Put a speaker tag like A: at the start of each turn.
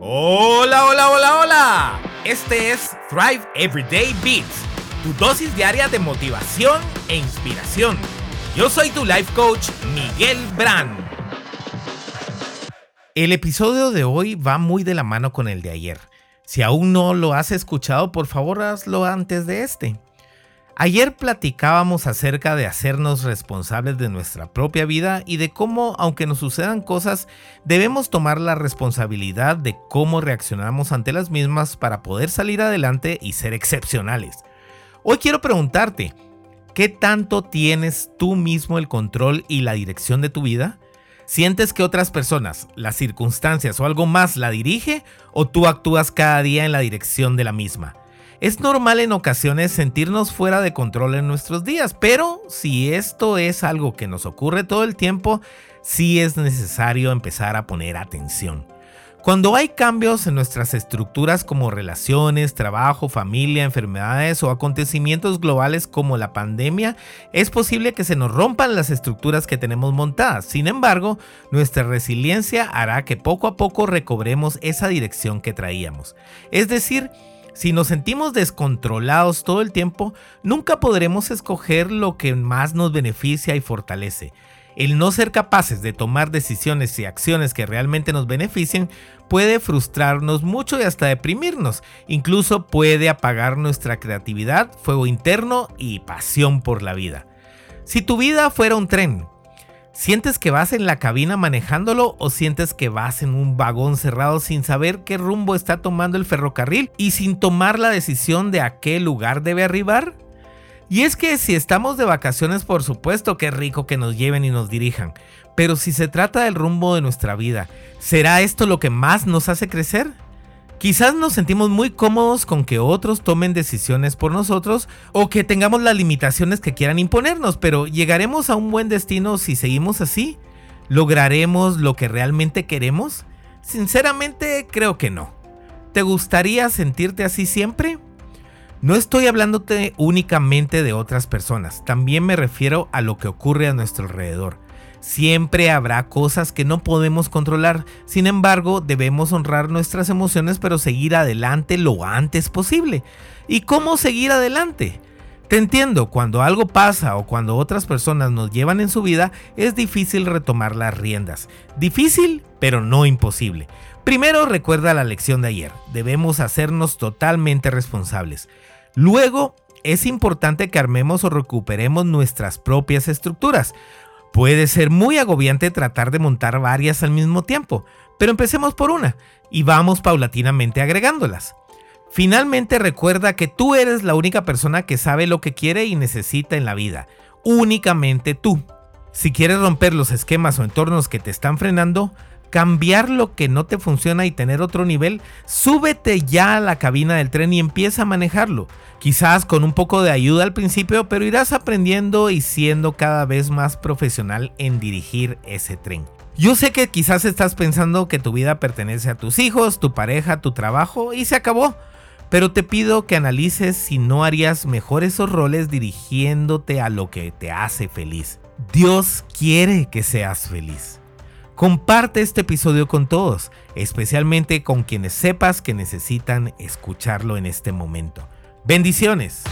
A: Hola, hola, hola, hola. Este es Thrive Everyday Beats, tu dosis diaria de motivación e inspiración. Yo soy tu life coach, Miguel Brand. El episodio de hoy va muy de la mano con el de ayer. Si aún no lo has escuchado, por favor hazlo antes de este. Ayer platicábamos acerca de hacernos responsables de nuestra propia vida y de cómo, aunque nos sucedan cosas, debemos tomar la responsabilidad de cómo reaccionamos ante las mismas para poder salir adelante y ser excepcionales. Hoy quiero preguntarte, ¿qué tanto tienes tú mismo el control y la dirección de tu vida? ¿Sientes que otras personas, las circunstancias o algo más la dirige o tú actúas cada día en la dirección de la misma? Es normal en ocasiones sentirnos fuera de control en nuestros días, pero si esto es algo que nos ocurre todo el tiempo, sí es necesario empezar a poner atención. Cuando hay cambios en nuestras estructuras como relaciones, trabajo, familia, enfermedades o acontecimientos globales como la pandemia, es posible que se nos rompan las estructuras que tenemos montadas. Sin embargo, nuestra resiliencia hará que poco a poco recobremos esa dirección que traíamos. Es decir, si nos sentimos descontrolados todo el tiempo, nunca podremos escoger lo que más nos beneficia y fortalece. El no ser capaces de tomar decisiones y acciones que realmente nos beneficien puede frustrarnos mucho y hasta deprimirnos. Incluso puede apagar nuestra creatividad, fuego interno y pasión por la vida. Si tu vida fuera un tren, ¿Sientes que vas en la cabina manejándolo o sientes que vas en un vagón cerrado sin saber qué rumbo está tomando el ferrocarril y sin tomar la decisión de a qué lugar debe arribar? Y es que si estamos de vacaciones, por supuesto que es rico que nos lleven y nos dirijan, pero si se trata del rumbo de nuestra vida, ¿será esto lo que más nos hace crecer? Quizás nos sentimos muy cómodos con que otros tomen decisiones por nosotros o que tengamos las limitaciones que quieran imponernos, pero ¿llegaremos a un buen destino si seguimos así? ¿Lograremos lo que realmente queremos? Sinceramente creo que no. ¿Te gustaría sentirte así siempre? No estoy hablándote únicamente de otras personas, también me refiero a lo que ocurre a nuestro alrededor. Siempre habrá cosas que no podemos controlar, sin embargo debemos honrar nuestras emociones pero seguir adelante lo antes posible. ¿Y cómo seguir adelante? Te entiendo, cuando algo pasa o cuando otras personas nos llevan en su vida, es difícil retomar las riendas. Difícil, pero no imposible. Primero recuerda la lección de ayer, debemos hacernos totalmente responsables. Luego, es importante que armemos o recuperemos nuestras propias estructuras. Puede ser muy agobiante tratar de montar varias al mismo tiempo, pero empecemos por una y vamos paulatinamente agregándolas. Finalmente recuerda que tú eres la única persona que sabe lo que quiere y necesita en la vida. Únicamente tú. Si quieres romper los esquemas o entornos que te están frenando, cambiar lo que no te funciona y tener otro nivel, súbete ya a la cabina del tren y empieza a manejarlo. Quizás con un poco de ayuda al principio, pero irás aprendiendo y siendo cada vez más profesional en dirigir ese tren. Yo sé que quizás estás pensando que tu vida pertenece a tus hijos, tu pareja, tu trabajo y se acabó. Pero te pido que analices si no harías mejor esos roles dirigiéndote a lo que te hace feliz. Dios quiere que seas feliz. Comparte este episodio con todos, especialmente con quienes sepas que necesitan escucharlo en este momento. Bendiciones.